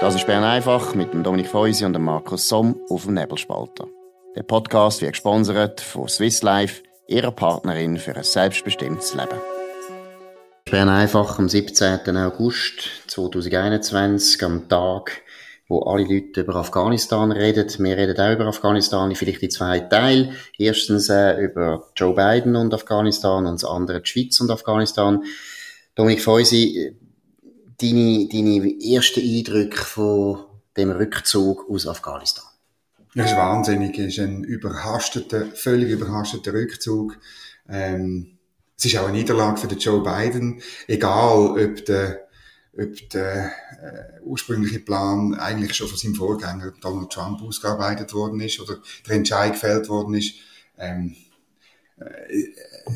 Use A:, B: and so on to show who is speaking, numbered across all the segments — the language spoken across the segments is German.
A: Das ist Bern einfach mit dem Dominik Feusi und dem Markus Somm auf dem Nebelspalter. Der Podcast wird gesponsert von Swiss Life, ihrer Partnerin für ein selbstbestimmtes Leben. Bern einfach am 17. August 2021, am Tag, wo alle Leute über Afghanistan reden. Wir reden auch über Afghanistan, vielleicht in zwei Teilen. Erstens äh, über Joe Biden und Afghanistan und das andere die Schweiz und Afghanistan. Dominik Feusi, deine, deine ersten Eindrücke von dem Rückzug aus Afghanistan?
B: Das ist wahnsinnig. Es ist ein überhasteter, völlig überhasteter Rückzug. Ähm, es ist auch eine Niederlage für den Joe Biden. Egal, ob der, ob der äh, ursprüngliche Plan eigentlich schon von seinem Vorgänger Donald Trump ausgearbeitet worden ist oder der Entscheid gefällt worden ist. Ähm, äh,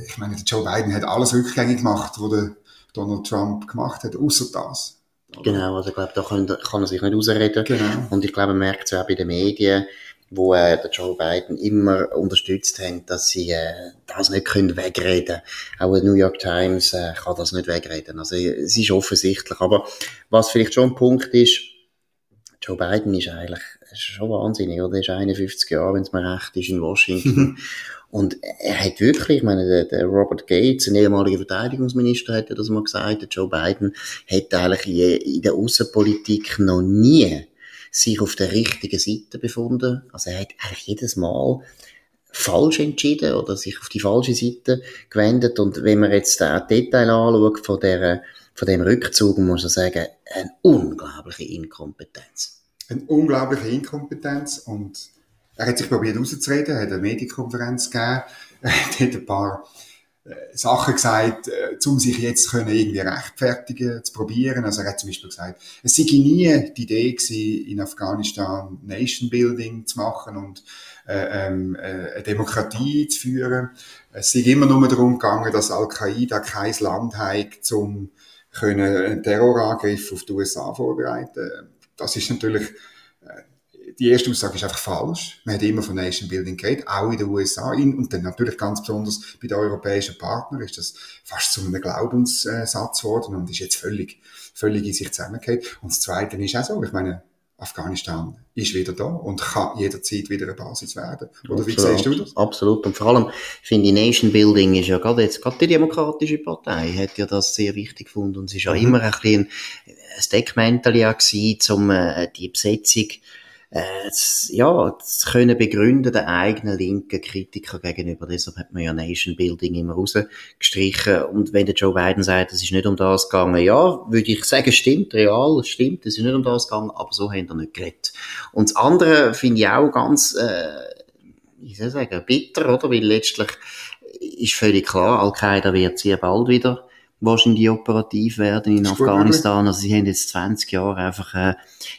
B: ich meine, der Joe Biden hat alles rückgängig gemacht, was der Donald Trump gemacht hat, außer das.
A: Genau, also ich glaube, da kann, kann er sich nicht ausreden.
B: Genau.
A: Und ich glaube, man merkt es auch bei den Medien, wo äh, der Joe Biden immer unterstützt haben, dass sie äh, das nicht können wegreden Auch die New York Times äh, kann das nicht wegreden. Also es ist offensichtlich. Aber was vielleicht schon ein Punkt ist, Joe Biden ist eigentlich schon wahnsinnig, oder? Er ist 51 Jahre, wenn es mir recht ist, in Washington. Und er hat wirklich, ich meine, der, der Robert Gates, ein ehemaliger Verteidigungsminister, hat ja das mal gesagt, der Joe Biden hat eigentlich in der Außenpolitik noch nie sich auf der richtigen Seite befunden. Also er hat eigentlich jedes Mal falsch entschieden oder sich auf die falsche Seite gewendet. Und wenn man jetzt auch Detail anschaut von, der, von dem Rückzug, muss man sagen, eine unglaubliche Inkompetenz.
B: Eine unglaubliche Inkompetenz und er hat sich probiert rauszureden, hat eine Medienkonferenz gegeben, hat ein paar Sachen gesagt, äh, um sich jetzt können irgendwie rechtfertigen, zu probieren. Also er hat zum Beispiel gesagt, es sei nie die Idee gewesen, in Afghanistan Nation Building zu machen und äh, ähm, äh, eine Demokratie zu führen. Es sei immer nur darum gegangen, dass Al-Qaida kein Land hat, um einen Terrorangriff auf die USA vorbereiten. Das ist natürlich die erste Aussage ist einfach falsch. Man hat immer von Nation Building geredet, auch in den USA. Und dann natürlich ganz besonders bei den europäischen Partnern ist das fast zu einem Glaubenssatz geworden und ist jetzt völlig, völlig in sich zusammengekehrt. Und das Zweite ist auch so, ich meine, Afghanistan ist wieder da und kann jederzeit wieder eine Basis werden. Oder wie siehst du das?
A: Absolut. Und vor allem finde ich, Nation Building ist ja gerade jetzt, gerade die Demokratische Partei hat ja das sehr wichtig gefunden und es ist ja mhm. immer ein bisschen ein Deckmäntel ja gewesen, um äh, die Besetzung äh, ja, zu können begründen, den eigenen linken Kritiker gegenüber. Deshalb hat man ja Nation Building immer rausgestrichen. Und wenn der Joe Biden sagt, es ist nicht um das gegangen, ja, würde ich sagen, stimmt, real, stimmt, es ist nicht um das gegangen, aber so haben wir nicht geredet. Und das andere finde ich auch ganz, äh, wie soll ich sagen, bitter, oder? Weil letztlich ist völlig klar, Al-Qaida wird sehr bald wieder wahrscheinlich operativ werden in Afghanistan. Also sie haben jetzt 20 Jahre einfach äh,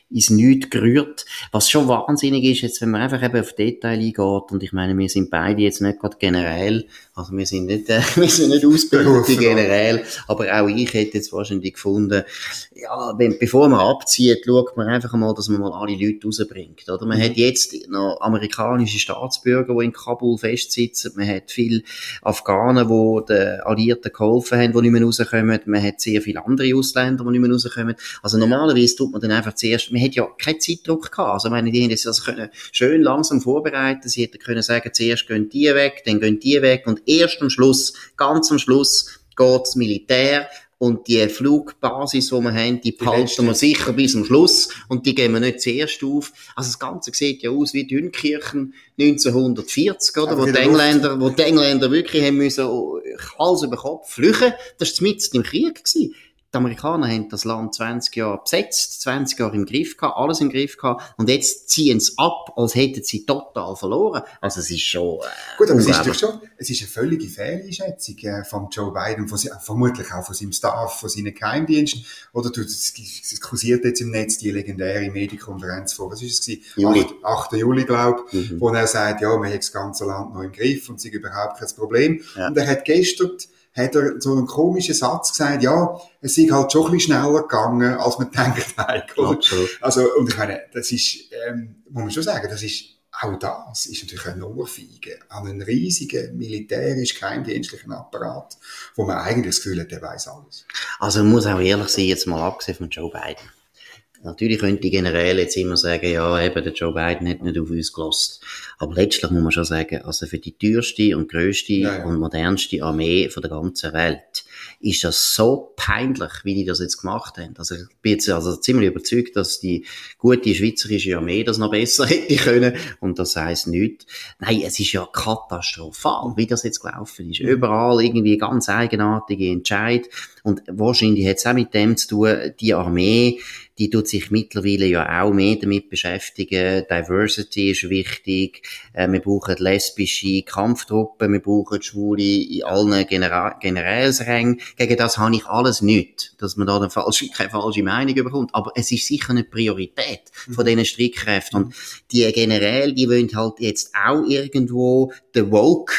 A: ins Nichts gerührt. Was schon wahnsinnig ist, jetzt wenn man einfach eben auf Detail eingeht, und ich meine, wir sind beide jetzt nicht gerade generell, also wir sind nicht, äh, wir sind nicht ausgebildete generell, aber auch ich hätte jetzt wahrscheinlich gefunden, ja, wenn, bevor man abzieht, schaut man einfach mal, dass man mal alle Leute rausbringt, oder? Man mhm. hat jetzt noch amerikanische Staatsbürger, die in Kabul festsitzen, man hat viele Afghanen, die den Alliierten geholfen haben, die nicht mehr rauskommen, man hat sehr viele andere Ausländer, die nicht mehr rauskommen. Also normalerweise tut man dann einfach zuerst, man hat ja keinen Zeitdruck gehabt, also meine, die haben das können schön langsam vorbereiten, sie hätten können sagen, zuerst gehen die weg, dann gehen die weg und erst am Schluss, ganz am Schluss, geht's Militär und die Flugbasis, die wir haben, die behalten wir sicher bis zum Schluss und die gehen wir nicht zuerst auf. Also das Ganze sieht ja aus wie Dünkirchen 1940, oder? Wo die, Engländer, wo die Engländer wirklich haben müssen Hals über Kopf flüchten. Das war mitten im Krieg. Gewesen. Die Amerikaner haben das Land 20 Jahre besetzt, 20 Jahre im Griff gehabt, alles im Griff gehabt, und jetzt ziehen sie ab, als hätten sie total verloren. Also es ist schon, äh,
B: Gut, aber es ist doch schon, es ist eine völlige Fehleinschätzung äh, von Joe Biden, von, vermutlich auch von seinem Staff, von seinen Geheimdiensten. Oder du, es, es kursiert jetzt im Netz die legendäre Medienkonferenz vor, was ist es gewesen? Juli. 8, 8. Juli, glaube ich, mhm. wo er sagt, ja, man hat das ganze Land noch im Griff und es ist überhaupt kein Problem. Ja. Und er hat gestern hat er so einen komischen Satz gesagt, ja, es ist halt schon ein bisschen schneller gegangen, als man denkt eigentlich. Also, und ich meine, das ist, ähm, muss man schon sagen, das ist, auch das ist natürlich eine Ohrfeige an einen riesigen militärisch-geheimdienstlichen Apparat, wo man eigentlich das Gefühl hat, der weiß alles.
A: Also, man muss auch ehrlich sein, jetzt mal abgesehen von Joe Biden. Natürlich könnte die Generäle jetzt immer sagen, ja, eben, der Joe Biden hat nicht auf uns gelost. Aber letztlich muss man schon sagen, also für die teuerste und ja, ja. und modernste Armee von der ganzen Welt ist das so peinlich, wie die das jetzt gemacht haben. Also ich bin jetzt also ziemlich überzeugt, dass die gute schweizerische Armee das noch besser hätte können und das heisst nichts. Nein, es ist ja katastrophal, wie das jetzt gelaufen ist. Mhm. Überall irgendwie ganz eigenartige Entscheid und wahrscheinlich hat es auch mit dem zu tun, die Armee die tut sich mittlerweile ja auch mehr damit beschäftigen. Diversity ist wichtig. Äh, wir brauchen lesbische Kampftruppen, wir brauchen Schwule in allen Genera Generälsrängen. Gegen das habe ich alles nicht, dass man da eine falsche, keine falsche Meinung bekommt. Aber es ist sicher eine Priorität von mhm. diesen Streitkräften. Und die Generäle, die wollen halt jetzt auch irgendwo den Woke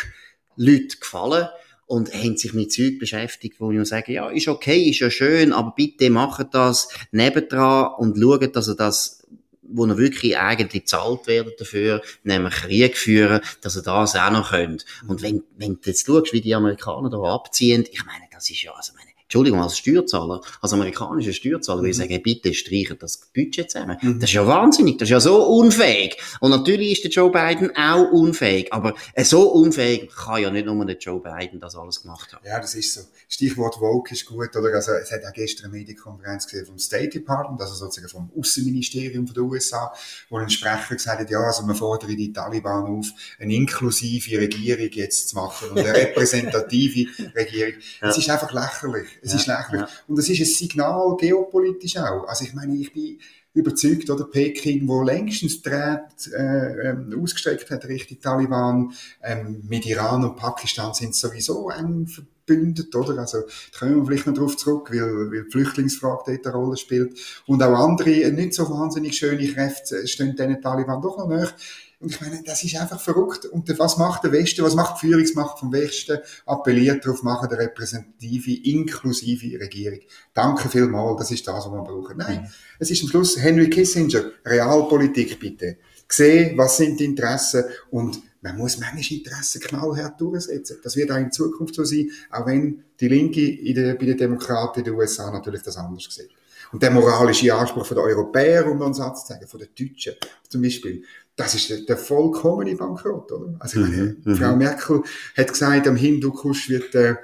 A: Leute gefallen und haben sich mit Zeug beschäftigt, wo ich sage, ja, ist okay, ist ja schön, aber bitte macht das nebendran und schaut, dass ihr das wo ihr wirklich eigentlich zahlt werden dafür, nämlich Krieg führen, dass ihr das auch noch könnt. Und wenn, wenn du jetzt schaust, wie die Amerikaner da abziehen, ich meine, das ist ja, also Entschuldigung, als Steuerzahler, als amerikanischer Steuerzahler, mhm. würde ich sagen, bitte streichen das Budget zusammen. Mhm. Das ist ja wahnsinnig, das ist ja so unfähig. Und natürlich ist der Joe Biden auch unfähig, aber so unfähig kann ja nicht nur der Joe Biden das alles gemacht haben.
B: Ja, das ist so. Stichwort Woke ist gut, oder? Also, es hat auch gestern eine Medienkonferenz gesehen vom State Department, also sozusagen vom Außenministerium der USA, wo ein Sprecher gesagt hat, ja, also wir fordern die Taliban auf, eine inklusive Regierung jetzt zu machen und eine repräsentative Regierung. Es ja. ist einfach lächerlich. Es ja, ist lächerlich. Ja. Und es ist ein Signal geopolitisch auch. Also ich meine, ich bin überzeugt, oder Peking, wo längstens Draht äh, ähm, ausgestreckt hat Richtung Taliban, ähm, mit Iran und Pakistan sind sowieso eng verbündet, oder? Also da kommen wir vielleicht noch darauf zurück, weil, weil die Flüchtlingsfrage dort eine Rolle spielt. Und auch andere, nicht so wahnsinnig schöne Kräfte stehen diesen Taliban doch noch näher. Und ich meine, das ist einfach verrückt. Und was macht der Westen, was macht die Führungsmacht vom Westen? Appelliert darauf, machen eine repräsentative, inklusive Regierung. Danke vielmals, das ist das, was wir brauchen. Nein, mhm. es ist am Schluss Henry Kissinger, Realpolitik bitte. Sehen, was sind die Interessen und man muss manchmal Interessen knallhart durchsetzen. Das wird auch in Zukunft so sein, auch wenn die Linke in der, bei den Demokraten in den USA natürlich das anders sieht. Und der moralische Anspruch von den Europäern, um einen Satz zu sagen, von den Deutschen zum Beispiel, das ist der, der vollkommene Bankrott, oder? Also, mhm, meine, Frau mhm. Merkel hat gesagt, am Hindukusch wird äh,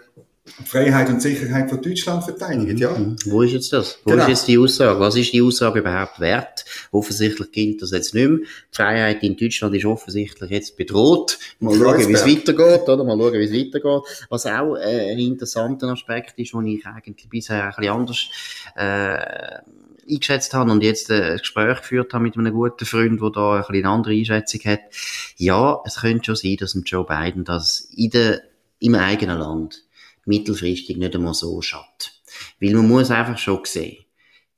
B: Freiheit und Sicherheit von Deutschland verteidigt, ja. Mhm.
A: Wo ist jetzt das? Wo genau. ist jetzt die Aussage? Was ist die Aussage überhaupt wert? Offensichtlich gilt das jetzt nicht mehr. Die Freiheit in Deutschland ist offensichtlich jetzt bedroht. Mal schauen, wie es weitergeht, oder? Mal schauen, wie es weitergeht. Was auch äh, ein interessanter Aspekt ist, den ich eigentlich bisher ein bisschen anders äh, eingeschätzt habe und jetzt ein Gespräch geführt habe mit einem guten Freund, der da ein bisschen eine andere Einschätzung hat. Ja, es könnte schon sein, dass Joe Biden das in der, im eigenen Land mittelfristig nicht einmal so schadet. Weil man muss einfach schon sehen,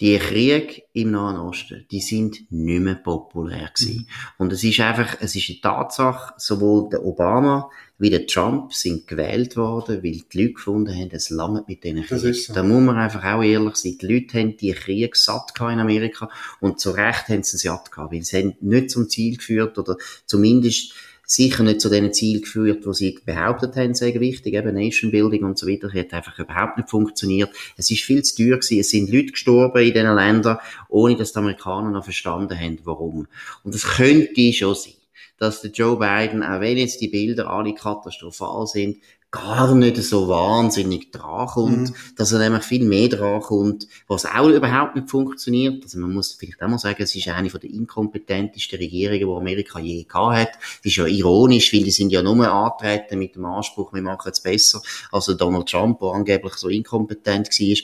A: die Kriege im Nahen Osten, die sind nicht mehr populär gewesen. Mhm. Und es ist einfach, es ist eine Tatsache, sowohl der Obama wie der Trump sind gewählt worden, weil die Leute gefunden haben, es langt mit diesen Kriegen. So. Da muss man einfach auch ehrlich sein. Die Leute haben die Kriege satt in Amerika und zu Recht haben sie satt gehabt, weil sie haben nicht zum Ziel geführt oder zumindest sicher nicht zu den Zielen geführt, wo sie behauptet haben, sei wichtig, eben Nation Building und so weiter, hat einfach überhaupt nicht funktioniert. Es ist viel zu teuer gewesen, es sind Leute gestorben in diesen Ländern, ohne dass die Amerikaner noch verstanden haben, warum. Und es könnte schon sein, dass der Joe Biden, auch wenn jetzt die Bilder alle katastrophal sind, gar nicht so wahnsinnig dran kommt, mhm. dass er nämlich viel mehr dran kommt, was auch überhaupt nicht funktioniert. Also man muss vielleicht auch mal sagen, es ist eine von der inkompetentesten Regierungen, die Amerika je gehabt hat. Das ist ja ironisch, weil die sind ja nur antreten mit dem Anspruch, wir machen es besser, als Donald Trump, der angeblich so inkompetent war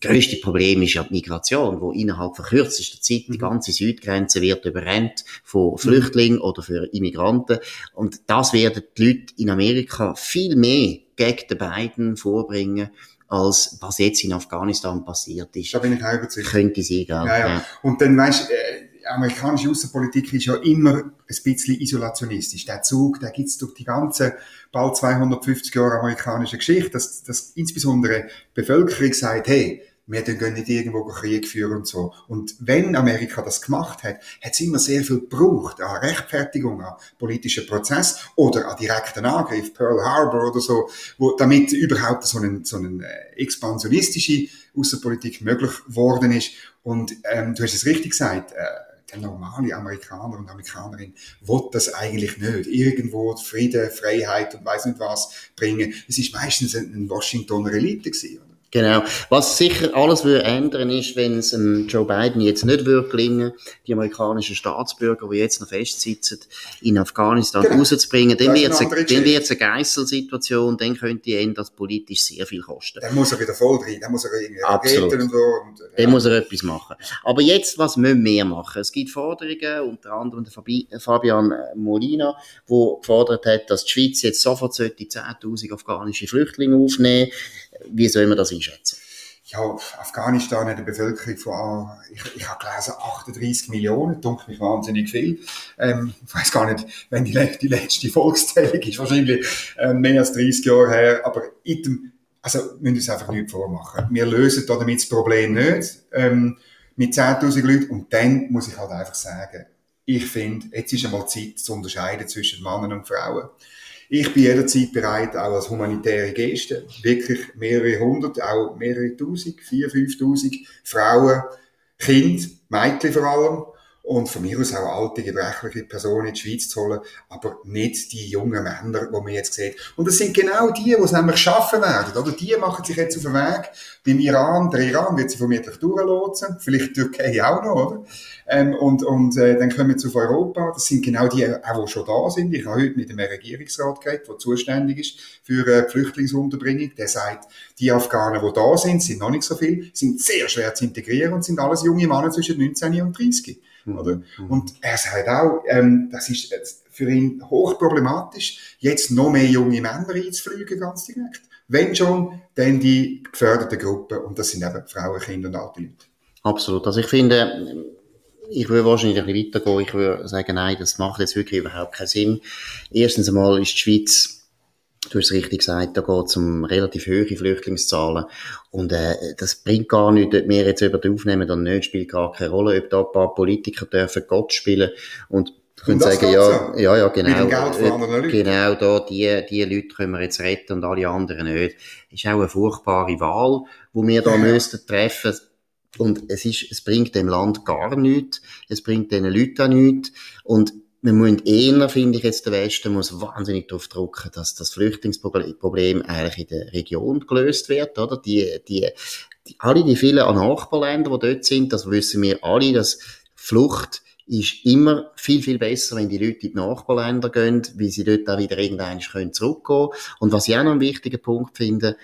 A: größte Problem ist ja die Migration, wo innerhalb von kürzester Zeit die mhm. ganze Südgrenze wird überrennt von. Flüchtlingen mhm. oder für Immigranten. Und das werden die Leute in Amerika viel mehr gegen den Biden vorbringen, als was jetzt in Afghanistan passiert ist.
B: Da bin ich auch überzeugt.
A: Könnte sie, gell?
B: Ja, ja. ja. Und dann, weißt, äh, amerikanische Außenpolitik ist ja immer ein bisschen isolationistisch. Der Zug, der gibt's durch die ganze bald 250 Jahre amerikanische Geschichte, dass, dass insbesondere die Bevölkerung sagt, hey, wir gehen nicht irgendwo Krieg führen und so. Und wenn Amerika das gemacht hat, hat es immer sehr viel gebraucht an Rechtfertigung, an politischen Prozess oder an direkten Angriff, Pearl Harbor oder so, wo, damit überhaupt so eine, so eine äh, expansionistische Außenpolitik möglich geworden ist. Und ähm, du hast es richtig gesagt, äh, der normale Amerikaner und Amerikanerin will das eigentlich nicht. Irgendwo Frieden, Freiheit und weiß nicht was bringen. Es ist meistens ein Washingtoner Elite gewesen.
A: Genau. Was sicher alles würde ändern ist, wenn es ähm, Joe Biden jetzt nicht würde gelingen, die amerikanischen Staatsbürger, die jetzt noch festsitzen, in Afghanistan genau. rauszubringen, dann wird es eine, Geisselsituation, dann könnte Ende das politisch sehr viel kosten.
B: Dann muss er wieder voll rein, dann muss er irgendwie
A: Absolut. und so. Und, ja. Dann muss er etwas machen. Aber jetzt, was müssen wir machen? Es gibt Forderungen, unter anderem der Fabian Molina, der gefordert hat, dass die Schweiz jetzt sofort 10.000 afghanische Flüchtlinge aufnehmen wie soll man das einschätzen?
B: Ja, Afghanistan hat eine Bevölkerung von, ich, ich habe gelesen, 38 Millionen, dunkelt mich wahnsinnig viel. Ähm, ich weiß gar nicht, wenn die, die letzte Volkszählung ist, wahrscheinlich äh, mehr als 30 Jahre her, aber item, also müssen wir uns einfach nicht vormachen. Wir lösen damit das Problem nicht, ähm, mit 10.000 Leuten und dann muss ich halt einfach sagen, ich finde, jetzt ist einmal Zeit zu unterscheiden zwischen Männern und Frauen. Ich bin jederzeit bereit, auch als humanitäre Geste, wirklich mehrere hundert, auch mehrere tausend, vier, fünftausend Frauen, Kinder, Mädchen vor allem, und von mir aus auch alte, gebrechliche Personen in die Schweiz zu holen, aber nicht die jungen Männer, die man jetzt sieht. Und das sind genau die, die es nämlich schaffen werden, oder? Die machen sich jetzt auf den Weg beim Iran. Der Iran wird sie vermutlich durchlotsen, vielleicht die Türkei auch noch, oder? Ähm, und und äh, dann kommen wir zu Europa. Das sind genau die, auch die schon da sind. Ich habe heute mit dem Regierungsrat geredet, der zuständig ist für äh, Flüchtlingsunterbringung. Der sagt, die Afghanen, die da sind, sind noch nicht so viel, sind sehr schwer zu integrieren und sind alles junge Männer zwischen 19 und 30. Oder? Mhm. Und er sagt auch, ähm, das ist für ihn hochproblematisch, jetzt noch mehr junge Männer einzufliegen, ganz direkt. Wenn schon, dann die geförderten Gruppen, und das sind eben Frauen, Kinder und alte Leute.
A: Absolut. Also ich finde, ich würde wahrscheinlich ein bisschen weitergehen. Ich würde sagen, nein, das macht jetzt wirklich überhaupt keinen Sinn. Erstens einmal ist die Schweiz Du hast es richtig gesagt, da geht es um relativ hohe Flüchtlingszahlen. Und äh, das bringt gar nichts, ob wir jetzt jemanden aufnehmen oder nicht, spielt gar keine Rolle, ob da ein paar Politiker dürfen Gott spielen und können sagen, ja, ja, ja, genau. Genau, da, die, die Leute können wir jetzt retten und alle anderen nicht. Ist auch eine furchtbare Wahl, wo wir da ja. müssten treffen. Und es ist, es bringt dem Land gar nichts. Es bringt diesen Leuten auch nichts. Und wir müssen eher, finde ich jetzt, der Westen muss wahnsinnig darauf drücken, dass das Flüchtlingsproblem eigentlich in der Region gelöst wird, oder? Die, die, die, alle die vielen Nachbarländer, die dort sind, das wissen wir alle, dass Flucht ist immer viel, viel besser, wenn die Leute in die Nachbarländer gehen, weil sie dort auch wieder irgendwann zurückgehen können. Und was ich auch noch einen wichtigen Punkt finde,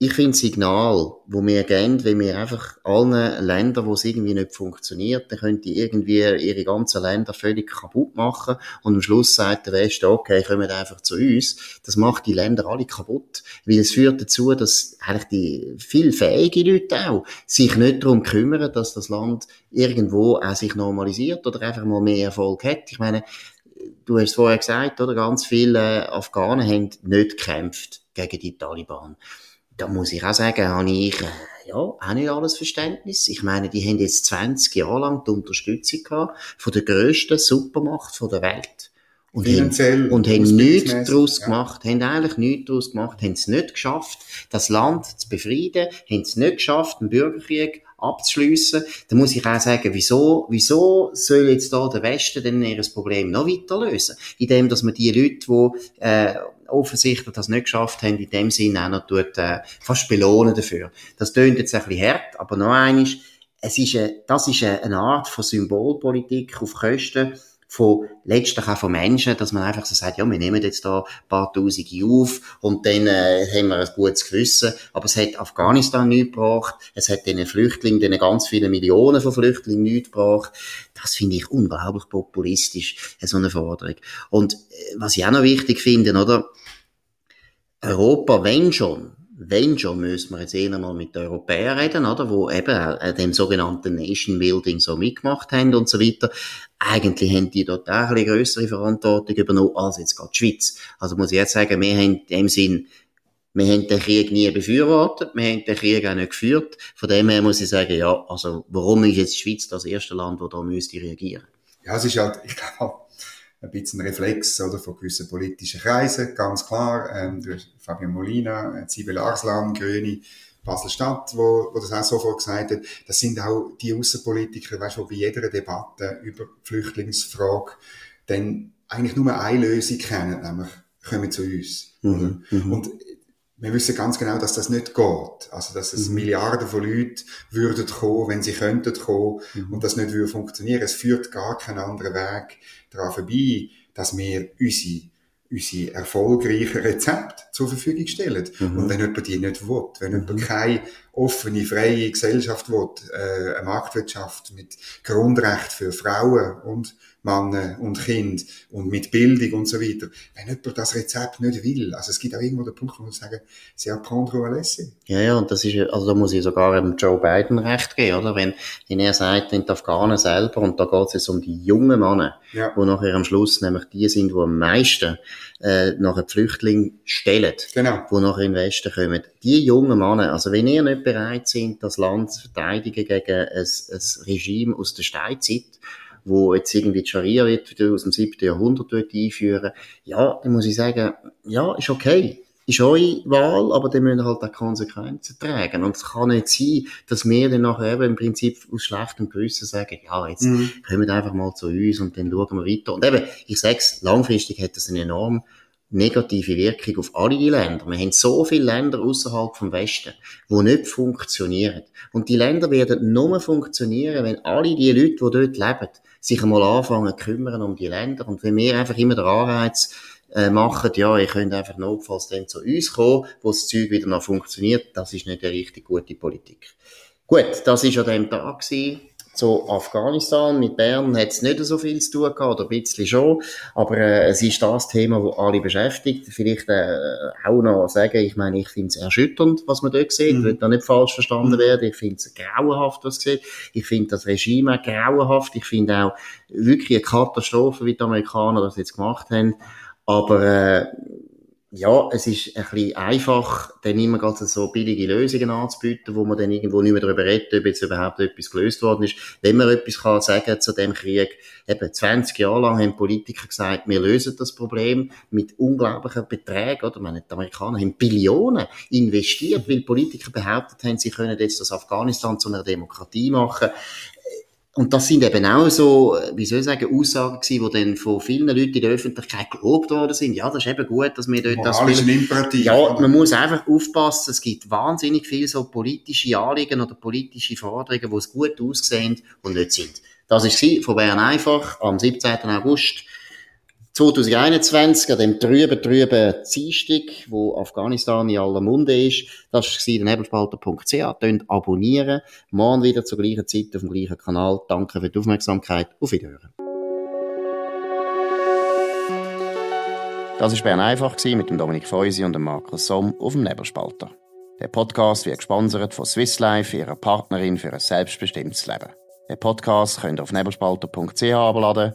A: ich finde Signal, wo wir geben, wenn wir einfach allen Ländern, wo es irgendwie nicht funktioniert, dann können die irgendwie ihre ganzen Länder völlig kaputt machen und am Schluss sagt der Westen, okay, kommen einfach zu uns. Das macht die Länder alle kaputt, weil es führt dazu, dass eigentlich die viel fähige Leute auch sich nicht darum kümmern, dass das Land irgendwo auch sich normalisiert oder einfach mal mehr Erfolg hat. Ich meine, du hast es vorher gesagt, oder? Ganz viele Afghanen haben nicht gekämpft gegen die Taliban da muss ich auch sagen, habe ich, äh, ja, auch nicht alles Verständnis. Ich meine, die haben jetzt 20 Jahre lang die Unterstützung gehabt von der grössten Supermacht von der Welt. Und haben, und haben nichts daraus ja. gemacht, haben eigentlich nichts daraus gemacht, haben es nicht geschafft, das Land zu befrieden, haben es nicht geschafft, einen Bürgerkrieg abzuschliessen. Da muss ich auch sagen, wieso, wieso soll jetzt da der Westen denn ihr Problem noch weiter lösen? Indem, dass man die Leute, die, äh, offensichtlich das nicht geschafft haben, in dem Sinne auch noch tut, äh, fast belohnen dafür. Das tönt jetzt ein bisschen hart, aber noch eines, es ist eine, das ist eine Art von Symbolpolitik auf Kosten von letztlich auch von Menschen, dass man einfach so sagt, ja, wir nehmen jetzt da ein paar Tausende auf und dann äh, haben wir ein gutes Gewissen. Aber es hat Afghanistan nichts gebracht, es hat den Flüchtlingen, den ganz vielen Millionen von Flüchtlingen nichts gebracht. Das finde ich unglaublich populistisch, so eine Forderung. Und äh, was ich auch noch wichtig finde, oder? Europa, wenn schon, wenn schon, müssen wir jetzt eher mal mit den Europäern reden, oder? Wo eben äh, dem sogenannten Nation Building so mitgemacht haben und so weiter. Eigentlich haben die dort auch eine größere Verantwortung übernommen als jetzt gerade die Schweiz. Also muss ich jetzt sagen, wir haben in dem Sinn Wir haben den Krieg nie befürwortet, wir haben den Krieg auch nicht geführt. Von dem her muss ich sagen, ja, also warum ist jetzt die Schweiz das erste Land, das da müsste reagieren?
B: Ja, es ist halt, ich glaube, ein bisschen Reflex oder, von gewissen politischen Kreisen, ganz klar. Ähm, durch Fabian Molina, Zibel Arslan, Grüne, Basel-Stadt, wo, wo das auch sofort gesagt hat, das sind auch die Außenpolitiker, weißt du, die bei jeder Debatte über die Flüchtlingsfrage dann eigentlich nur eine Lösung kennen, nämlich kommen zu uns. Mhm, mhm. Und wir wissen ganz genau, dass das nicht geht. Also, dass es mhm. Milliarden von Leuten würden kommen, wenn sie könnten kommen, mhm. und das nicht würde funktionieren. Es führt gar keinen anderen Weg daran vorbei, dass wir unsere unsere erfolgreichen Rezepte zur Verfügung stellen. Mhm. Und wenn jemand die nicht will, wenn jemand mhm. keine offene, freie Gesellschaft will, äh, eine Marktwirtschaft mit Grundrecht für Frauen und Männer und Kind und mit Bildung und so weiter. Wenn jemand das Rezept nicht will, also es gibt auch irgendwo den Punkt, wo man sagen, c'est apprendre à laisser.
A: Ja, ja, und das ist, also da muss ich sogar dem Joe Biden recht geben, oder? Wenn, wenn er sagt, wenn die Afghanen selber, und da geht es jetzt um die jungen Männer, ja. wo nachher am Schluss nämlich die sind, die am meisten äh, nachher die Flüchtlinge stellen, genau. wo nachher in den Westen kommen. Die jungen Männer, also wenn ihr nicht bereit sind, das Land zu verteidigen gegen ein, ein Regime aus der Steinzeit, wo jetzt irgendwie die Scharia wird aus dem 7. Jahrhundert einführen ja, dann muss ich sagen, ja, ist okay. Ist eure Wahl, aber dann müssen halt auch Konsequenzen tragen. Und es kann nicht sein, dass wir dann nachher eben im Prinzip aus schlechtem Gewissen sagen, ja, jetzt mhm. kommen einfach mal zu uns und dann schauen wir weiter. Und eben, ich sag's, langfristig hat das eine enorm negative Wirkung auf alle die Länder. Wir haben so viele Länder außerhalb vom Westen, die nicht funktionieren. Und die Länder werden nur funktionieren, wenn alle die Leute, die dort leben, sich einmal anfangen zu kümmern um die Länder. Und wenn wir einfach immer den Anreiz äh, machen, ja, ihr könnt einfach notfalls dann zu uns kommen, wo das Zeug wieder noch funktioniert, das ist nicht eine richtig gute Politik. Gut, das ist an dem Tag gewesen zu Afghanistan. Mit Bern hat es nicht so viel zu tun gehabt, oder ein bisschen schon. Aber äh, es ist das Thema, das alle beschäftigt. Vielleicht äh, auch noch sagen, ich meine, ich finde es erschütternd, was man dort sieht. Mhm. Wird da nicht falsch verstanden mhm. werden. Ich finde es grauenhaft, was man sieht. Ich finde das Regime grauenhaft. Ich finde auch wirklich eine Katastrophe, wie die Amerikaner das jetzt gemacht haben. Aber äh, ja, es ist ein bisschen einfach, dann immer ganz so billige Lösungen anzubieten, wo man dann irgendwo nicht mehr darüber redet, ob jetzt überhaupt etwas gelöst worden ist. Wenn man etwas kann sagen zu dem Krieg, eben 20 Jahre lang haben Politiker gesagt, wir lösen das Problem mit unglaublichen Beträgen, oder? Meine, die Amerikaner haben Billionen investiert, weil Politiker behauptet haben, sie können jetzt das Afghanistan zu einer Demokratie machen. Und das sind eben auch so, wie soll ich sagen, Aussagen gewesen, die dann von vielen Leuten in der Öffentlichkeit gelobt worden sind. Ja, das ist eben gut, dass wir dort das... Imperativ. Ja, man muss einfach aufpassen, es gibt wahnsinnig viele so politische Anliegen oder politische Forderungen, die es gut aussehen und nicht sind. Das sie von Bern einfach am 17. August 2021, an dem trüben, trüben Dienstag, wo Afghanistan in aller Munde ist. Das war der nebelspalter.ch. Abonnieren. Morgen wieder zur gleichen Zeit auf dem gleichen Kanal. Danke für die Aufmerksamkeit. Auf Wiederhören. Das war Bern einfach mit Dominik Feusi und Markus Somm auf dem Nebelspalter. Der Podcast wird gesponsert von Swiss Life, ihrer Partnerin für ein selbstbestimmtes Leben. Den Podcast könnt ihr auf nebelspalter.ch abladen